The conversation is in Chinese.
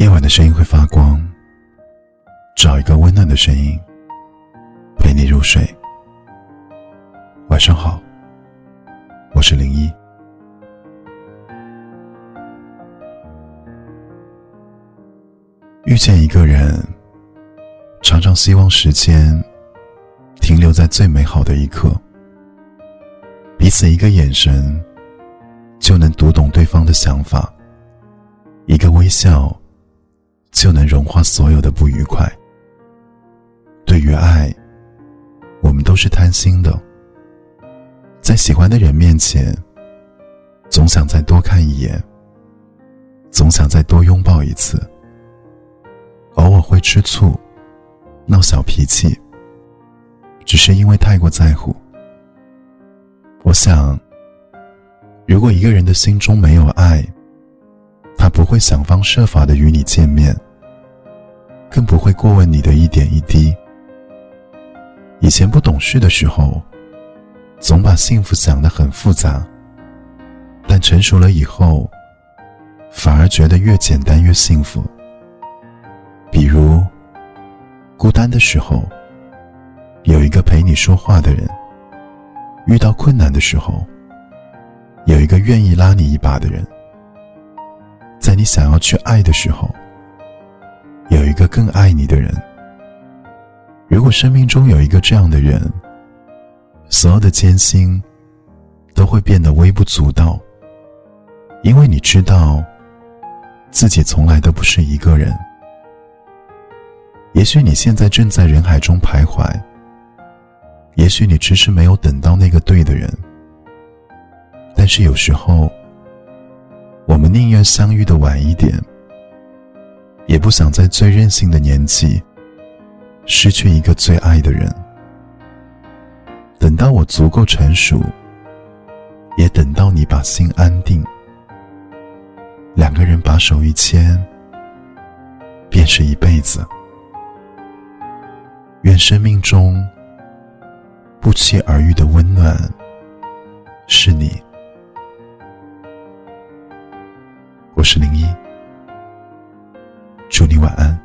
夜晚的声音会发光，找一个温暖的声音陪你入睡。晚上好，我是零一。遇见一个人，常常希望时间停留在最美好的一刻，彼此一个眼神就能读懂对方的想法，一个微笑就能融化所有的不愉快。对于爱，我们都是贪心的，在喜欢的人面前，总想再多看一眼，总想再多拥抱一次。偶尔会吃醋，闹小脾气，只是因为太过在乎。我想，如果一个人的心中没有爱，他不会想方设法的与你见面，更不会过问你的一点一滴。以前不懂事的时候，总把幸福想得很复杂，但成熟了以后，反而觉得越简单越幸福。比如，孤单的时候，有一个陪你说话的人；遇到困难的时候，有一个愿意拉你一把的人；你想要去爱的时候，有一个更爱你的人。如果生命中有一个这样的人，所有的艰辛都会变得微不足道，因为你知道，自己从来都不是一个人。也许你现在正在人海中徘徊，也许你迟迟没有等到那个对的人，但是有时候，我们宁愿相遇的晚一点，也不想在最任性的年纪失去一个最爱的人。等到我足够成熟，也等到你把心安定，两个人把手一牵，便是一辈子。愿生命中不期而遇的温暖是你。我是零一，祝你晚安。